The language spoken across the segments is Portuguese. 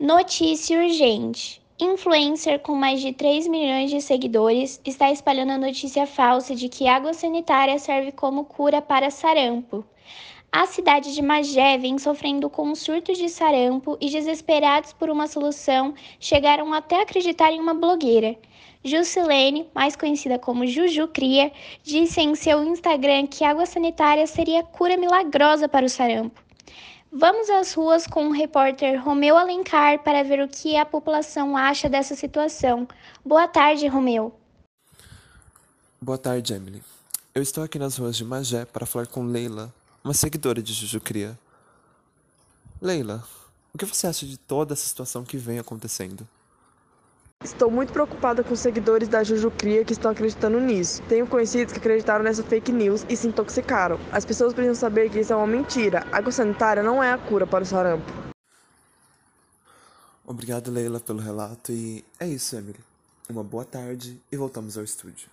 Notícia urgente. Influencer com mais de 3 milhões de seguidores está espalhando a notícia falsa de que água sanitária serve como cura para sarampo. A cidade de Magé vem sofrendo com surtos de sarampo e, desesperados por uma solução, chegaram até acreditar em uma blogueira. Jusilene, mais conhecida como Juju Cria, disse em seu Instagram que água sanitária seria cura milagrosa para o sarampo. Vamos às ruas com o repórter Romeu Alencar para ver o que a população acha dessa situação. Boa tarde, Romeu. Boa tarde, Emily. Eu estou aqui nas ruas de Magé para falar com Leila, uma seguidora de Juju Cria. Leila, o que você acha de toda essa situação que vem acontecendo? Estou muito preocupada com os seguidores da Juju Cria que estão acreditando nisso. Tenho conhecidos que acreditaram nessa fake news e se intoxicaram. As pessoas precisam saber que isso é uma mentira. Água sanitária não é a cura para o sarampo. Obrigado, Leila, pelo relato e é isso, Emily. Uma boa tarde e voltamos ao estúdio.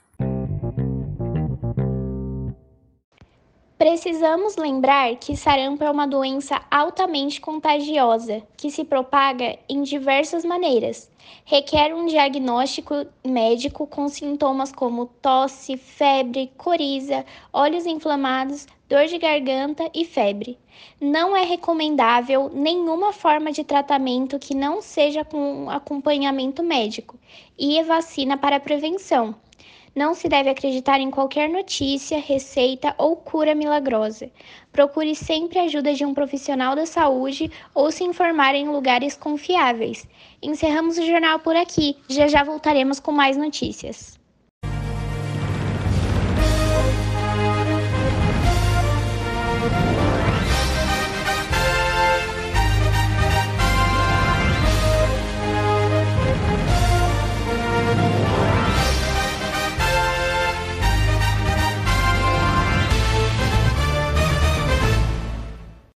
Precisamos lembrar que sarampo é uma doença altamente contagiosa, que se propaga em diversas maneiras. Requer um diagnóstico médico com sintomas como tosse, febre, coriza, olhos inflamados, dor de garganta e febre. Não é recomendável nenhuma forma de tratamento que não seja com acompanhamento médico e vacina para prevenção. Não se deve acreditar em qualquer notícia, receita ou cura milagrosa. Procure sempre a ajuda de um profissional da saúde ou se informar em lugares confiáveis. Encerramos o jornal por aqui. Já já voltaremos com mais notícias.